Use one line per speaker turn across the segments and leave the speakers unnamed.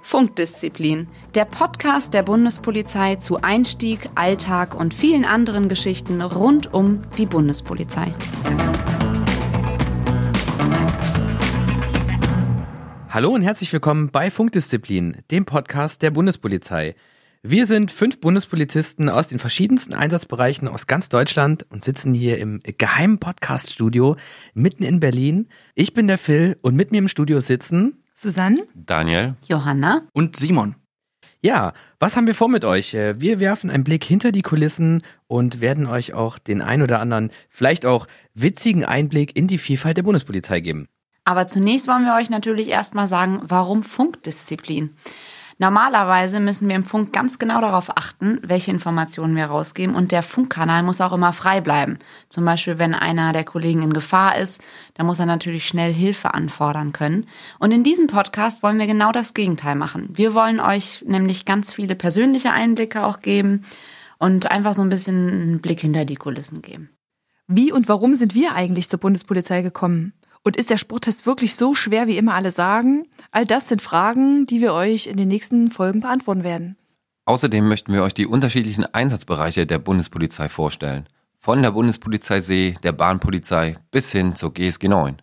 Funkdisziplin, der Podcast der Bundespolizei zu Einstieg, Alltag und vielen anderen Geschichten rund um die Bundespolizei.
Hallo und herzlich willkommen bei Funkdisziplin, dem Podcast der Bundespolizei. Wir sind fünf Bundespolizisten aus den verschiedensten Einsatzbereichen aus ganz Deutschland und sitzen hier im geheimen Podcaststudio mitten in Berlin. Ich bin der Phil und mit mir im Studio sitzen
Susanne,
Daniel,
Johanna
und Simon.
Ja, was haben wir vor mit euch? Äh, wir werfen einen Blick hinter die Kulissen und werden euch auch den ein oder anderen, vielleicht auch witzigen Einblick in die Vielfalt der Bundespolizei geben.
Aber zunächst wollen wir euch natürlich erstmal sagen, warum Funkdisziplin? Normalerweise müssen wir im Funk ganz genau darauf achten, welche Informationen wir rausgeben und der Funkkanal muss auch immer frei bleiben. Zum Beispiel, wenn einer der Kollegen in Gefahr ist, dann muss er natürlich schnell Hilfe anfordern können. Und in diesem Podcast wollen wir genau das Gegenteil machen. Wir wollen euch nämlich ganz viele persönliche Einblicke auch geben und einfach so ein bisschen einen Blick hinter die Kulissen geben.
Wie und warum sind wir eigentlich zur Bundespolizei gekommen? Und ist der Sporttest wirklich so schwer, wie immer alle sagen? All das sind Fragen, die wir euch in den nächsten Folgen beantworten werden.
Außerdem möchten wir euch die unterschiedlichen Einsatzbereiche der Bundespolizei vorstellen. Von der Bundespolizei See, der Bahnpolizei bis hin zur GSG 9.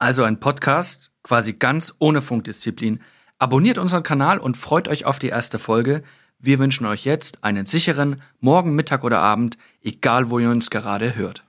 Also ein Podcast, quasi ganz ohne Funkdisziplin. Abonniert unseren Kanal und freut euch auf die erste Folge. Wir wünschen euch jetzt einen sicheren Morgen, Mittag oder Abend, egal wo ihr uns gerade hört.